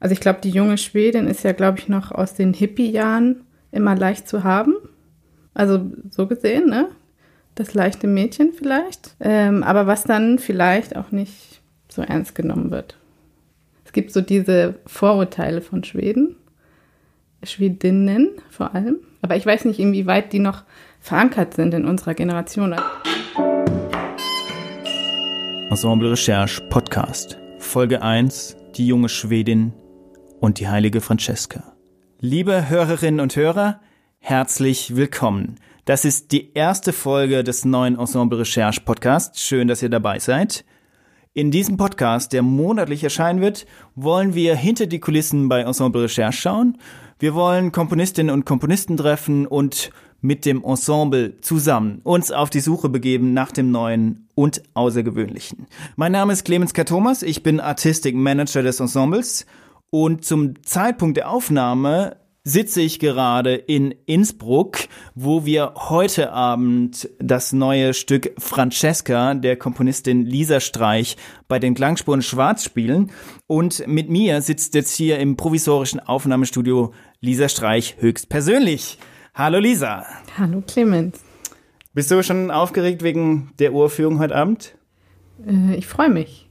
Also ich glaube, die junge Schwedin ist ja, glaube ich, noch aus den Hippie-Jahren immer leicht zu haben. Also so gesehen, ne? Das leichte Mädchen vielleicht. Ähm, aber was dann vielleicht auch nicht so ernst genommen wird. Es gibt so diese Vorurteile von Schweden. Schwedinnen vor allem. Aber ich weiß nicht, inwieweit die noch verankert sind in unserer Generation. Ensemble Recherche Podcast. Folge 1. Die junge Schwedin und die heilige Francesca. Liebe Hörerinnen und Hörer, herzlich willkommen. Das ist die erste Folge des neuen Ensemble Recherche Podcasts. Schön, dass ihr dabei seid. In diesem Podcast, der monatlich erscheinen wird, wollen wir hinter die Kulissen bei Ensemble Recherche schauen. Wir wollen Komponistinnen und Komponisten treffen und mit dem Ensemble zusammen uns auf die Suche begeben nach dem Neuen und Außergewöhnlichen. Mein Name ist Clemens K. Thomas, ich bin Artistic Manager des Ensembles und zum Zeitpunkt der Aufnahme sitze ich gerade in Innsbruck, wo wir heute Abend das neue Stück Francesca der Komponistin Lisa Streich bei den Klangspuren Schwarz spielen. Und mit mir sitzt jetzt hier im provisorischen Aufnahmestudio Lisa Streich höchstpersönlich. Hallo Lisa. Hallo Clemens. Bist du schon aufgeregt wegen der Uraufführung heute Abend? Äh, ich freue mich.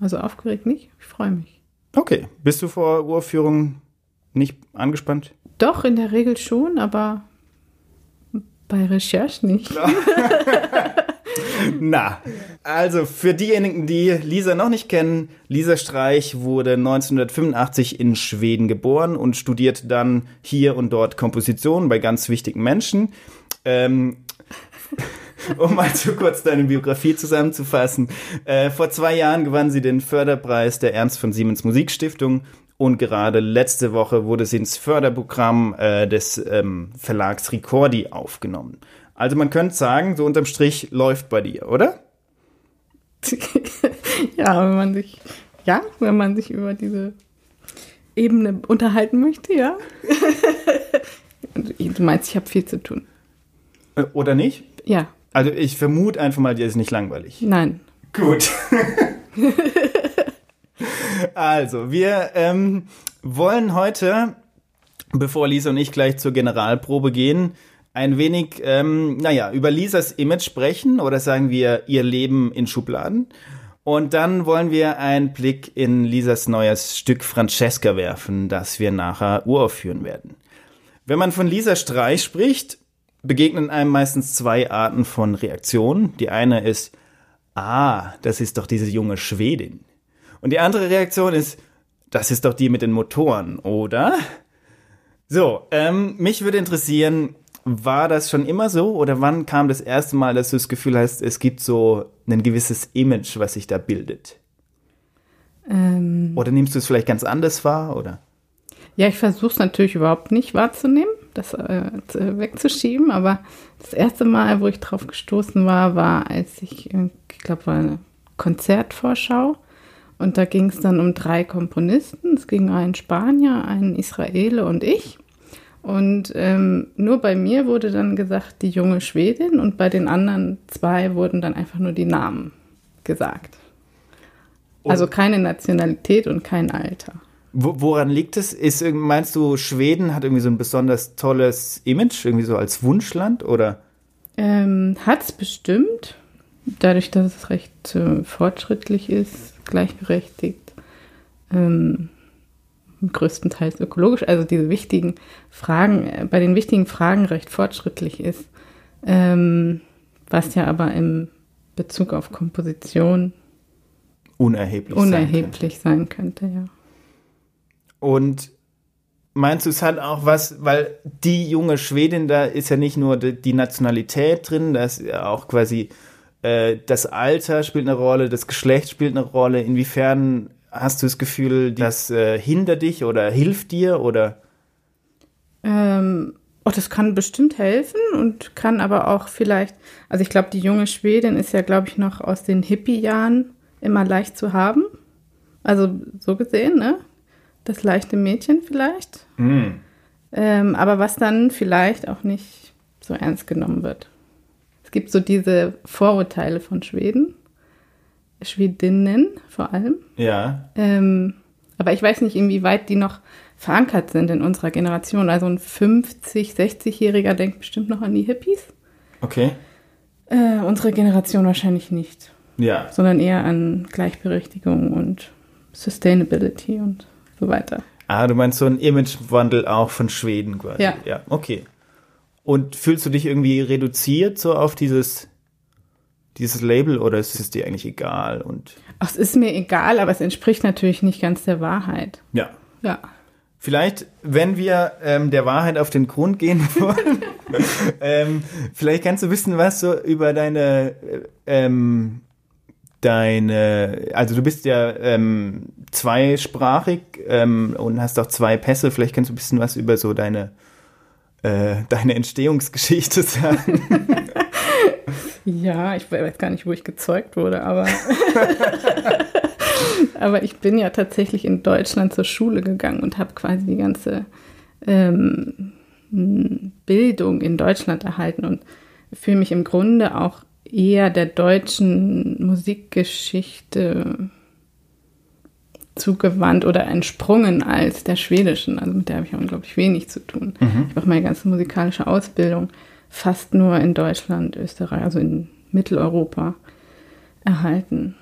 Also aufgeregt nicht, ich freue mich. Okay. Bist du vor Uraufführung nicht angespannt? Doch, in der Regel schon, aber bei Recherche nicht. Na, also für diejenigen, die Lisa noch nicht kennen, Lisa Streich wurde 1985 in Schweden geboren und studiert dann hier und dort Komposition bei ganz wichtigen Menschen. Ähm, um mal zu kurz deine Biografie zusammenzufassen. Äh, vor zwei Jahren gewann sie den Förderpreis der Ernst von Siemens Musikstiftung und gerade letzte Woche wurde sie ins Förderprogramm äh, des ähm, Verlags Ricordi aufgenommen. Also man könnte sagen, so unterm Strich läuft bei dir, oder? ja, wenn man sich, ja, wenn man sich über diese Ebene unterhalten möchte, ja. du meinst, ich habe viel zu tun. Äh, oder nicht? Ja. Also ich vermute einfach mal, dir ist nicht langweilig. Nein. Gut. also, wir ähm, wollen heute, bevor Lisa und ich gleich zur Generalprobe gehen, ein wenig, ähm, naja, über Lisas Image sprechen oder sagen wir ihr Leben in Schubladen. Und dann wollen wir einen Blick in Lisas neues Stück Francesca werfen, das wir nachher uraufführen werden. Wenn man von Lisa Streich spricht, begegnen einem meistens zwei Arten von Reaktionen. Die eine ist, ah, das ist doch diese junge Schwedin. Und die andere Reaktion ist, das ist doch die mit den Motoren, oder? So, ähm, mich würde interessieren, war das schon immer so oder wann kam das erste Mal, dass du das Gefühl hast, es gibt so ein gewisses Image, was sich da bildet? Ähm, oder nimmst du es vielleicht ganz anders wahr, oder? Ja, ich versuche es natürlich überhaupt nicht wahrzunehmen das äh, wegzuschieben. Aber das erste Mal, wo ich drauf gestoßen war, war, als ich, ich glaube, war eine Konzertvorschau. Und da ging es dann um drei Komponisten. Es ging einen Spanier, einen Israele und ich. Und ähm, nur bei mir wurde dann gesagt, die junge Schwedin und bei den anderen zwei wurden dann einfach nur die Namen gesagt. Also keine Nationalität und kein Alter. Woran liegt es? Ist, meinst du, Schweden hat irgendwie so ein besonders tolles Image, irgendwie so als Wunschland oder? Ähm, hat es bestimmt. Dadurch, dass es recht äh, fortschrittlich ist, gleichberechtigt, ähm, größtenteils ökologisch, also diese wichtigen Fragen, äh, bei den wichtigen Fragen recht fortschrittlich ist, ähm, was ja aber im Bezug auf Komposition unerheblich, unerheblich sein, könnte. sein könnte, ja. Und meinst du, es hat auch was, weil die junge Schwedin, da ist ja nicht nur die Nationalität drin, da ist ja auch quasi äh, das Alter spielt eine Rolle, das Geschlecht spielt eine Rolle. Inwiefern hast du das Gefühl, das äh, hindert dich oder hilft dir oder? Ähm, oh, das kann bestimmt helfen und kann aber auch vielleicht, also ich glaube, die junge Schwedin ist ja, glaube ich, noch aus den Hippie-Jahren immer leicht zu haben. Also so gesehen, ne? Das leichte Mädchen vielleicht. Mm. Ähm, aber was dann vielleicht auch nicht so ernst genommen wird. Es gibt so diese Vorurteile von Schweden, Schwedinnen vor allem. Ja. Ähm, Aber ich weiß nicht, inwieweit die noch verankert sind in unserer Generation. Also ein 50-, 60-Jähriger denkt bestimmt noch an die Hippies. Okay. Äh, unsere Generation wahrscheinlich nicht. Ja. Sondern eher an Gleichberechtigung und Sustainability und so weiter. Ah, du meinst so ein Imagewandel auch von Schweden quasi. Ja. Ja, okay. Und fühlst du dich irgendwie reduziert so auf dieses, dieses Label oder ist es dir eigentlich egal? Und Ach, es ist mir egal, aber es entspricht natürlich nicht ganz der Wahrheit. ja. Ja. Vielleicht, wenn wir ähm, der Wahrheit auf den Grund gehen wollen, ähm, vielleicht kannst du wissen, was so über deine, äh, ähm, deine, also du bist ja ähm, zweisprachig ähm, und hast auch zwei Pässe. Vielleicht kannst du ein bisschen was über so deine, äh, deine Entstehungsgeschichte sagen. Ja, ich weiß gar nicht, wo ich gezeugt wurde, aber, aber ich bin ja tatsächlich in Deutschland zur Schule gegangen und habe quasi die ganze ähm, Bildung in Deutschland erhalten und fühle mich im Grunde auch eher der deutschen Musikgeschichte zugewandt oder entsprungen als der schwedischen. Also mit der habe ich unglaublich wenig zu tun. Mhm. Ich habe meine ganze musikalische Ausbildung fast nur in Deutschland, Österreich, also in Mitteleuropa erhalten.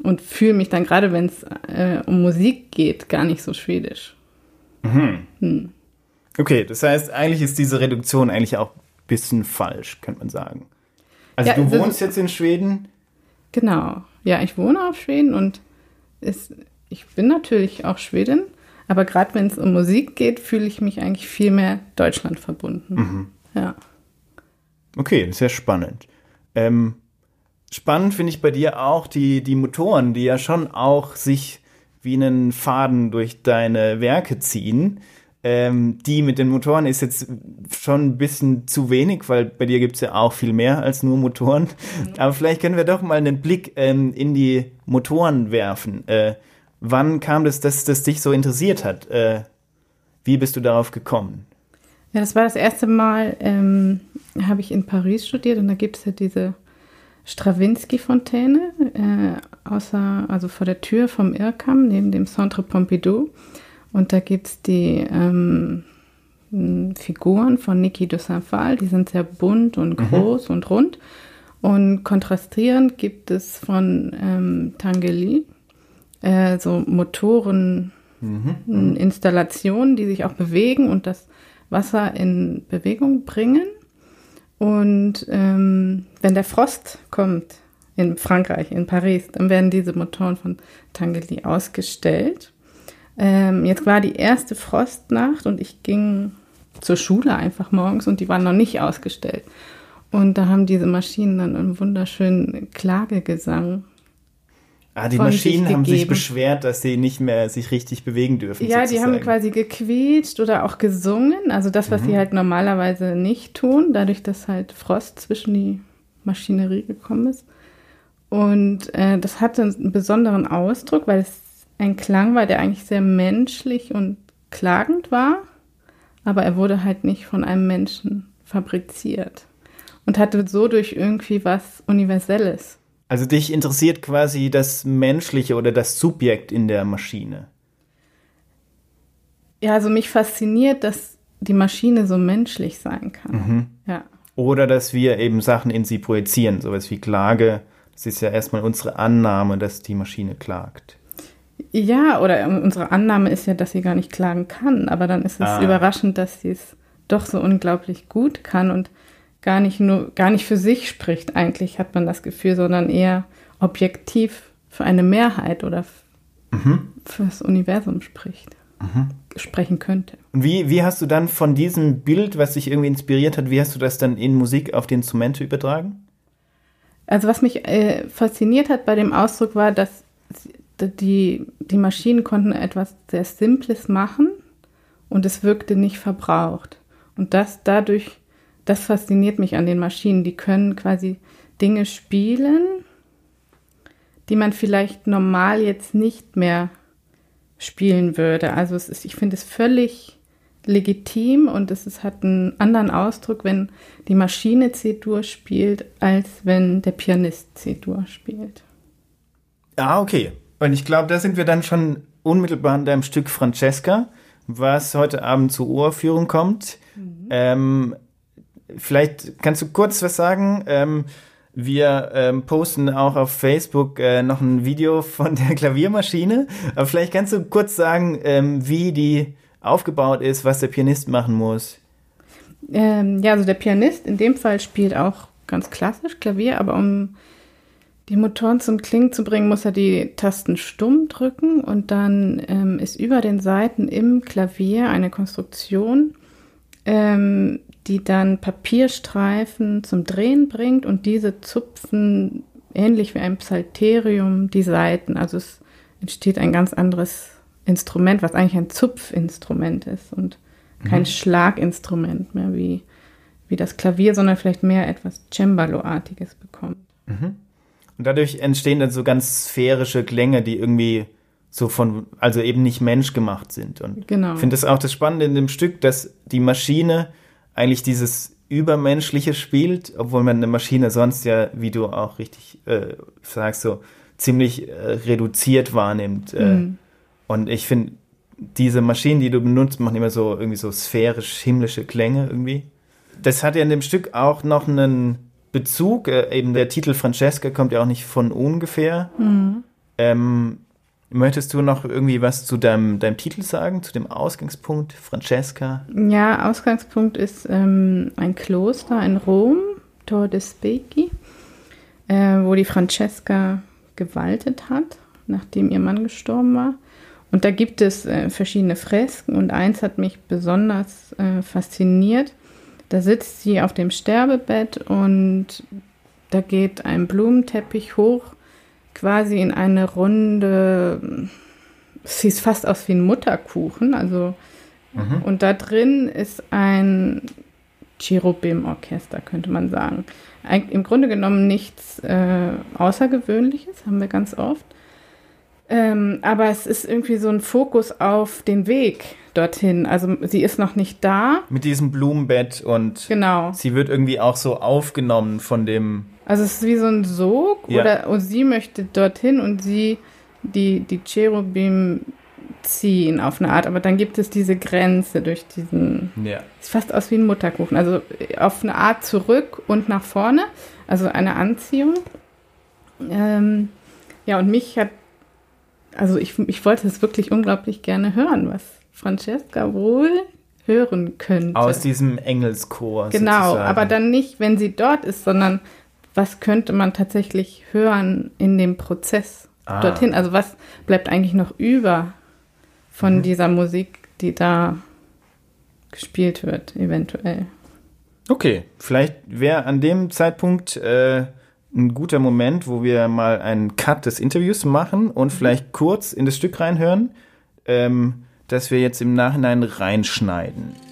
Und fühle mich dann, gerade wenn es äh, um Musik geht, gar nicht so schwedisch. Okay, das heißt, eigentlich ist diese Reduktion eigentlich auch ein bisschen falsch, könnte man sagen. Also Ja, du wohnst ist- jetzt in Schweden. Genau. Ja, ich wohne auf Schweden und ist, ich bin natürlich auch Schwedin, aber gerade wenn es um Musik geht, fühle ich mich eigentlich viel mehr Deutschland verbunden. Ja. Okay, ja spannend. Ähm, spannend finde ich bei dir auch die, die Motoren, die ja schon auch sich wie einen Faden durch deine Werke ziehen. Ähm, die mit den Motoren ist jetzt schon ein bisschen zu wenig, weil bei dir gibt es ja auch viel mehr als nur Motoren. Aber vielleicht können wir doch mal einen Blick ähm, in die Motoren werfen. Äh, wann kam das, dass das dich so interessiert hat? Äh, wie bist du darauf gekommen? Ja, das war das erste Mal, ähm, habe ich in Paris studiert und da gibt es ja diese Stravinsky-Fontäne, äh, außer, also vor der Tür vom Irrkamm, neben dem Centre Pompidou. Und da gibt es die ähm, Figuren von Niki de Saint-Phal, die sind sehr bunt und groß und rund. Und kontrastierend gibt es von ähm, Tangeli äh, so Motoren, m, Installationen, die sich auch bewegen und das Wasser in Bewegung bringen. Und ähm, wenn der Frost kommt in Frankreich, in Paris, dann werden diese Motoren von Tangeli ausgestellt. Ähm, jetzt war die erste Frostnacht und ich ging zur Schule einfach morgens und die waren noch nicht ausgestellt. Und da haben diese Maschinen dann einen wunderschönen Klagegesang. Ah, die Maschinen haben sich beschwert, dass sie nicht mehr sich richtig bewegen dürfen. Ja, die haben sozusagen. quasi gequietscht oder auch gesungen. Also das, was sie halt normalerweise nicht tun, dadurch, dass halt Frost zwischen die Maschinerie gekommen ist. Und äh, das hatte einen besonderen Ausdruck, weil es ein Klang war, der eigentlich sehr menschlich und klagend war, aber er wurde halt nicht von einem Menschen fabriziert und hatte so durch irgendwie was Universelles. Also dich interessiert quasi das Menschliche oder das Subjekt in der Maschine. Ja, also mich fasziniert, dass die Maschine so menschlich sein kann. Ja. Oder dass wir eben Sachen in sie projizieren, sowas wie Klage. Das ist ja erstmal unsere Annahme, dass die Maschine klagt. Ja, oder unsere Annahme ist ja, dass sie gar nicht klagen kann, aber dann ist es Ah. überraschend, dass sie es doch so unglaublich gut kann und gar nicht nur, gar nicht für sich spricht, eigentlich hat man das Gefühl, sondern eher objektiv für eine Mehrheit oder für das Universum spricht, sprechen könnte. Und wie, wie hast du dann von diesem Bild, was dich irgendwie inspiriert hat, wie hast du das dann in Musik auf die Instrumente übertragen? Also was mich äh, fasziniert hat bei dem Ausdruck war, dass die, die Maschinen konnten etwas sehr Simples machen und es wirkte nicht verbraucht. Und das dadurch, das fasziniert mich an den Maschinen. Die können quasi Dinge spielen, die man vielleicht normal jetzt nicht mehr spielen würde. Also es ist, ich finde es völlig legitim und es ist, hat einen anderen Ausdruck, wenn die Maschine C-Dur spielt, als wenn der Pianist C-Dur spielt. Ah, okay. Und ich glaube, da sind wir dann schon unmittelbar an deinem Stück Francesca, was heute Abend zur Uraufführung kommt. Ähm, vielleicht kannst du kurz was sagen. Ähm, wir ähm, posten auch auf Facebook äh, noch ein Video von der Klaviermaschine. Aber vielleicht kannst du kurz sagen, ähm, wie die aufgebaut ist, was der Pianist machen muss. Ähm, ja, also der Pianist in dem Fall spielt auch ganz klassisch Klavier, aber um die Motoren zum Klingen zu bringen, muss er die Tasten stumm drücken und dann ähm, ist über den Saiten im Klavier eine Konstruktion, ähm, die dann Papierstreifen zum Drehen bringt und diese zupfen ähnlich wie ein Psalterium die Saiten. Also es entsteht ein ganz anderes Instrument, was eigentlich ein Zupfinstrument ist und kein mhm. Schlaginstrument mehr wie, wie das Klavier, sondern vielleicht mehr etwas Cembalo-artiges bekommt. Mhm. Und dadurch entstehen dann so ganz sphärische Klänge, die irgendwie so von, also eben nicht menschgemacht sind. Und genau. ich finde das auch das Spannende in dem Stück, dass die Maschine eigentlich dieses Übermenschliche spielt, obwohl man eine Maschine sonst ja, wie du auch richtig äh, sagst, so ziemlich äh, reduziert wahrnimmt. Äh, mhm. Und ich finde, diese Maschinen, die du benutzt, machen immer so irgendwie so sphärisch himmlische Klänge irgendwie. Das hat ja in dem Stück auch noch einen Bezug, äh, eben der Titel Francesca kommt ja auch nicht von ungefähr. Mhm. Ähm, möchtest du noch irgendwie was zu deinem, deinem Titel sagen, zu dem Ausgangspunkt Francesca? Ja, Ausgangspunkt ist ähm, ein Kloster in Rom, Tor de Specchi, äh, wo die Francesca gewaltet hat, nachdem ihr Mann gestorben war. Und da gibt es äh, verschiedene Fresken und eins hat mich besonders äh, fasziniert. Da sitzt sie auf dem Sterbebett und da geht ein Blumenteppich hoch, quasi in eine runde, es sieht fast aus wie ein Mutterkuchen, also mhm. und da drin ist ein Cherubim-Orchester, könnte man sagen. Eig Im Grunde genommen nichts äh, Außergewöhnliches, haben wir ganz oft. Ähm, aber es ist irgendwie so ein Fokus auf den Weg dorthin. Also sie ist noch nicht da. Mit diesem Blumenbett und genau. sie wird irgendwie auch so aufgenommen von dem. Also es ist wie so ein Sog ja. oder und sie möchte dorthin und sie die die Cherubim ziehen auf eine Art, aber dann gibt es diese Grenze durch diesen. Ja. Sieht fast aus wie ein Mutterkuchen. Also auf eine Art zurück und nach vorne, also eine Anziehung. Ähm, ja, und mich hat also ich, ich wollte es wirklich unglaublich gerne hören, was Francesca wohl hören könnte. Aus diesem Engelschor. Genau, sozusagen. aber dann nicht, wenn sie dort ist, sondern was könnte man tatsächlich hören in dem Prozess ah. dorthin? Also was bleibt eigentlich noch über von mhm. dieser Musik, die da gespielt wird, eventuell? Okay, vielleicht wäre an dem Zeitpunkt äh, ein guter Moment, wo wir mal einen Cut des Interviews machen und mhm. vielleicht kurz in das Stück reinhören, ähm, das wir jetzt im Nachhinein reinschneiden.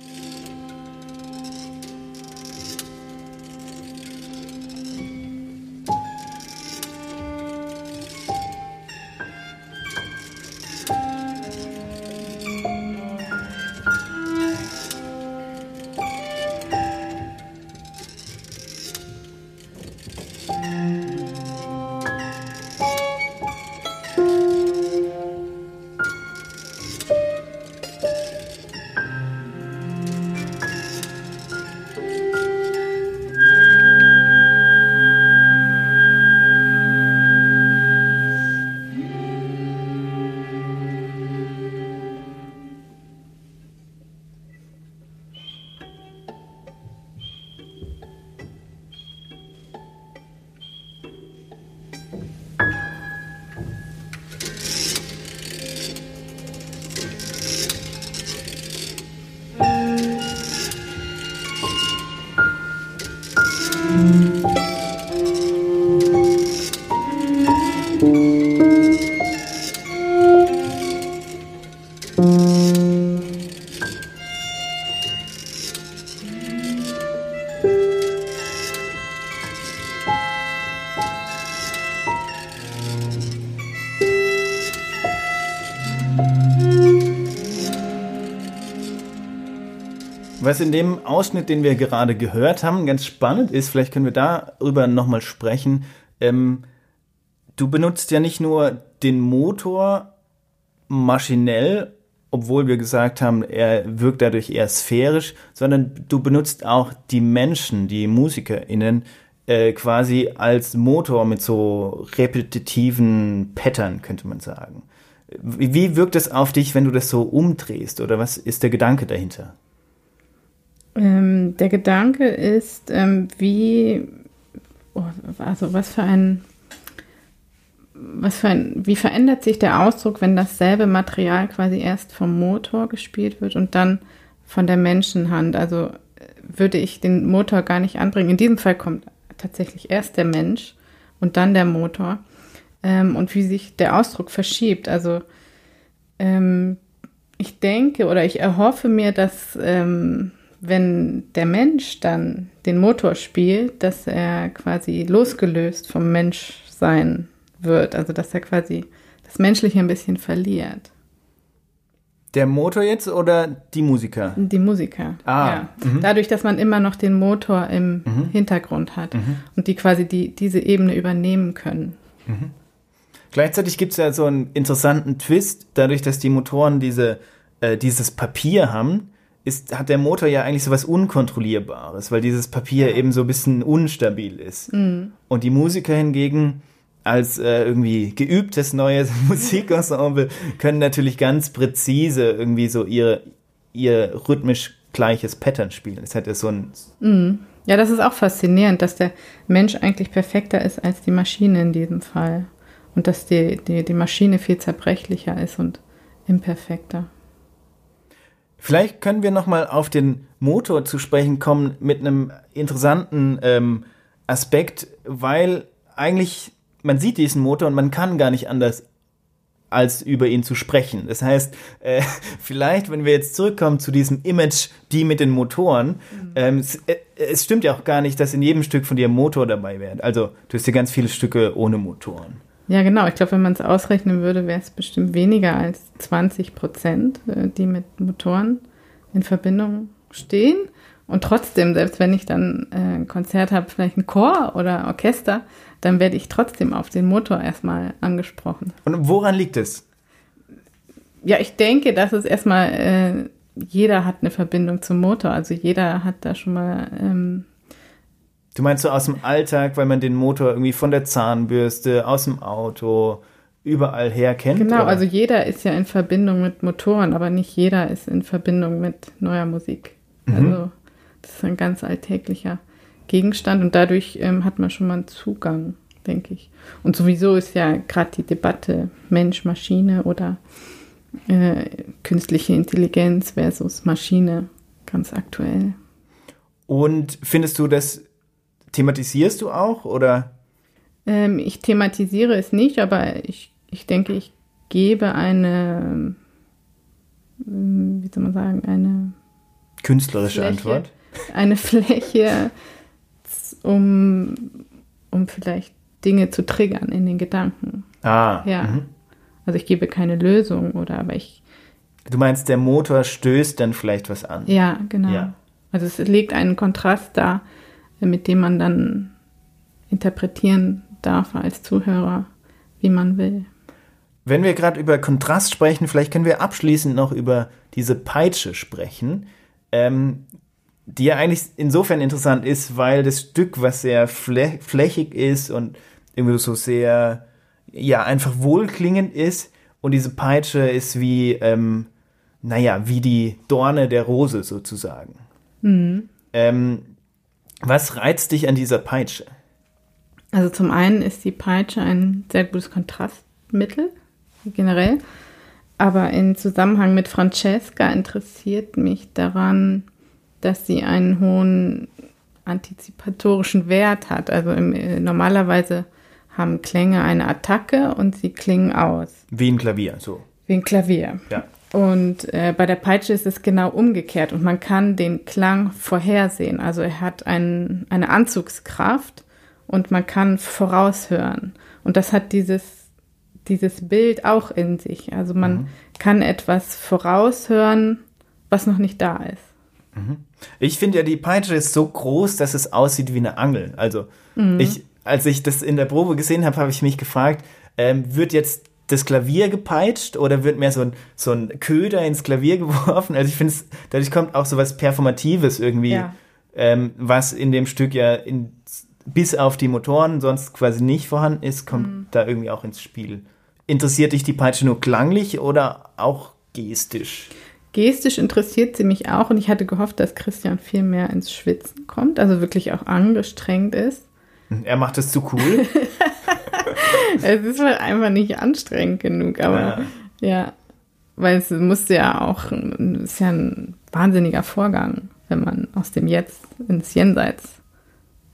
Was in dem Ausschnitt, den wir gerade gehört haben, ganz spannend ist, vielleicht können wir darüber nochmal sprechen. Ähm, du benutzt ja nicht nur den Motor maschinell, obwohl wir gesagt haben, er wirkt dadurch eher sphärisch, sondern du benutzt auch die Menschen, die MusikerInnen, äh, quasi als Motor mit so repetitiven Pattern, könnte man sagen. Wie, wie wirkt es auf dich, wenn du das so umdrehst? Oder was ist der Gedanke dahinter? Ähm, der Gedanke ist, ähm, wie, oh, also was für ein, was für ein, wie verändert sich der Ausdruck, wenn dasselbe Material quasi erst vom Motor gespielt wird und dann von der Menschenhand? Also würde ich den Motor gar nicht anbringen. In diesem Fall kommt tatsächlich erst der Mensch und dann der Motor. Ähm, und wie sich der Ausdruck verschiebt. Also ähm, ich denke oder ich erhoffe mir, dass ähm, wenn der Mensch dann den Motor spielt, dass er quasi losgelöst vom Menschsein wird. Also dass er quasi das Menschliche ein bisschen verliert. Der Motor jetzt oder die Musiker? Die Musiker. Ah. Ja. Mhm. Dadurch, dass man immer noch den Motor im mhm. Hintergrund hat mhm. und die quasi die, diese Ebene übernehmen können. Mhm. Gleichzeitig gibt es ja so einen interessanten Twist, dadurch, dass die Motoren diese, äh, dieses Papier haben, ist, hat der Motor ja eigentlich so was Unkontrollierbares, weil dieses Papier eben so ein bisschen unstabil ist. Mhm. Und die Musiker hingegen als äh, irgendwie geübtes neues Musikensemble können natürlich ganz präzise irgendwie so ihre, ihr rhythmisch gleiches Pattern spielen. Das hat ja so ein. Mhm. Ja, das ist auch faszinierend, dass der Mensch eigentlich perfekter ist als die Maschine in diesem Fall. Und dass die, die, die Maschine viel zerbrechlicher ist und imperfekter. Vielleicht können wir nochmal auf den Motor zu sprechen kommen mit einem interessanten ähm, Aspekt, weil eigentlich man sieht diesen Motor und man kann gar nicht anders als über ihn zu sprechen. Das heißt, äh, vielleicht, wenn wir jetzt zurückkommen zu diesem Image, die mit den Motoren, mhm. ähm, es, äh, es, stimmt ja auch gar nicht, dass in jedem Stück von dir ein Motor dabei wäre. Also du hast ja ganz viele Stücke ohne Motoren. Ja, genau. Ich glaube, wenn man es ausrechnen würde, wäre es bestimmt weniger als 20 Prozent, äh, die mit Motoren in Verbindung stehen. Und trotzdem, selbst wenn ich dann äh, ein Konzert habe, vielleicht ein Chor oder Orchester, dann werde ich trotzdem auf den Motor erstmal angesprochen. Und woran liegt es? Ja, ich denke, dass es erstmal, äh, jeder hat eine Verbindung zum Motor. Also jeder hat da schon mal ähm, Du meinst so aus dem Alltag, weil man den Motor irgendwie von der Zahnbürste, aus dem Auto, überall her kennt? Genau, oder? also jeder ist ja in Verbindung mit Motoren, aber nicht jeder ist in Verbindung mit neuer Musik. Mhm. Also das ist ein ganz alltäglicher Gegenstand und dadurch ähm, hat man schon mal einen Zugang, denke ich. Und sowieso ist ja gerade die Debatte Mensch, Maschine oder äh, künstliche Intelligenz versus Maschine ganz aktuell. Und findest du das thematisierst du auch oder? Ähm, ich thematisiere es nicht, aber ich, ich denke, ich gebe eine, ähm, wie soll man sagen, eine künstlerische Fläche, Antwort. Eine Fläche, um, um vielleicht Dinge zu triggern in den Gedanken. Ah. Ja. Mhm. Also ich gebe keine Lösung oder aber ich. Du meinst, der Motor stößt dann vielleicht was an? Ja, genau. Ja. Also es legt einen Kontrast da mit dem man dann interpretieren darf als Zuhörer, wie man will. Wenn wir gerade über Kontrast sprechen, vielleicht können wir abschließend noch über diese Peitsche sprechen, ähm, die ja eigentlich insofern interessant ist, weil das Stück, was sehr flä flächig ist und irgendwie so sehr, ja, einfach wohlklingend ist und diese Peitsche ist wie, ähm, naja, wie die Dorne der Rose sozusagen. Mhm. Ähm, was reizt dich an dieser Peitsche? Also zum einen ist die Peitsche ein sehr gutes Kontrastmittel, generell. Aber in Zusammenhang mit Francesca interessiert mich daran, dass sie einen hohen antizipatorischen Wert hat. Also im, äh, normalerweise haben Klänge eine Attacke und sie klingen aus. Wie ein Klavier, so. Wie ein Klavier. Ja. Und äh, bei der Peitsche ist es genau umgekehrt und man kann den Klang vorhersehen. Also er hat ein, eine Anzugskraft und man kann voraushören. Und das hat dieses, dieses Bild auch in sich. Also man mhm. kann etwas voraushören, was noch nicht da ist. Mhm. Ich finde ja, die Peitsche ist so groß, dass es aussieht wie eine Angel. Also mhm. ich, als ich das in der Probe gesehen habe, habe ich mich gefragt, ähm, wird jetzt das Klavier gepeitscht oder wird mehr so ein, so ein Köder ins Klavier geworfen? Also ich finde, dadurch kommt auch so was Performatives irgendwie, ja. ähm, was in dem Stück ja in, bis auf die Motoren sonst quasi nicht vorhanden ist, kommt mhm. da irgendwie auch ins Spiel. Interessiert dich die Peitsche nur klanglich oder auch gestisch? Gestisch interessiert sie mich auch und ich hatte gehofft, dass Christian viel mehr ins Schwitzen kommt, also wirklich auch angestrengt ist. Er macht es zu cool. es ist halt einfach nicht anstrengend genug, aber ja, ja weil es musste ja auch, es ist ja ein wahnsinniger Vorgang, wenn man aus dem Jetzt ins Jenseits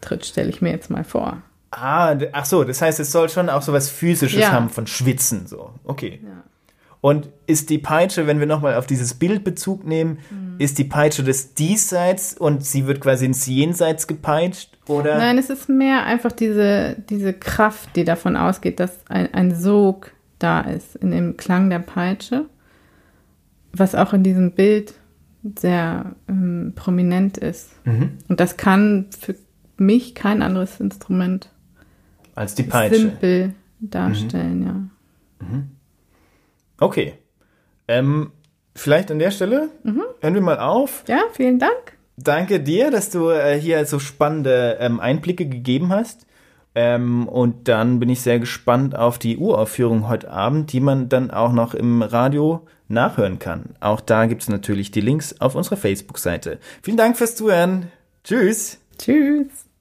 tritt, stelle ich mir jetzt mal vor. Ah, ach so, das heißt, es soll schon auch so was Physisches ja. haben von Schwitzen, so. Okay. Ja. Und ist die Peitsche, wenn wir nochmal auf dieses Bild Bezug nehmen, mhm. ist die Peitsche des Diesseits und sie wird quasi ins Jenseits gepeitscht? Oder? Nein, es ist mehr einfach diese, diese Kraft, die davon ausgeht, dass ein, ein Sog da ist in dem Klang der Peitsche, was auch in diesem Bild sehr ähm, prominent ist. Mhm. Und das kann für mich kein anderes Instrument als die Peitsche simpel darstellen, mhm. ja. Mhm. Okay. Ähm, vielleicht an der Stelle mhm. hören wir mal auf. Ja, vielen Dank. Danke dir, dass du äh, hier so spannende ähm, Einblicke gegeben hast. Ähm, und dann bin ich sehr gespannt auf die Uraufführung heute Abend, die man dann auch noch im Radio nachhören kann. Auch da gibt es natürlich die Links auf unserer Facebook-Seite. Vielen Dank fürs Zuhören. Tschüss. Tschüss.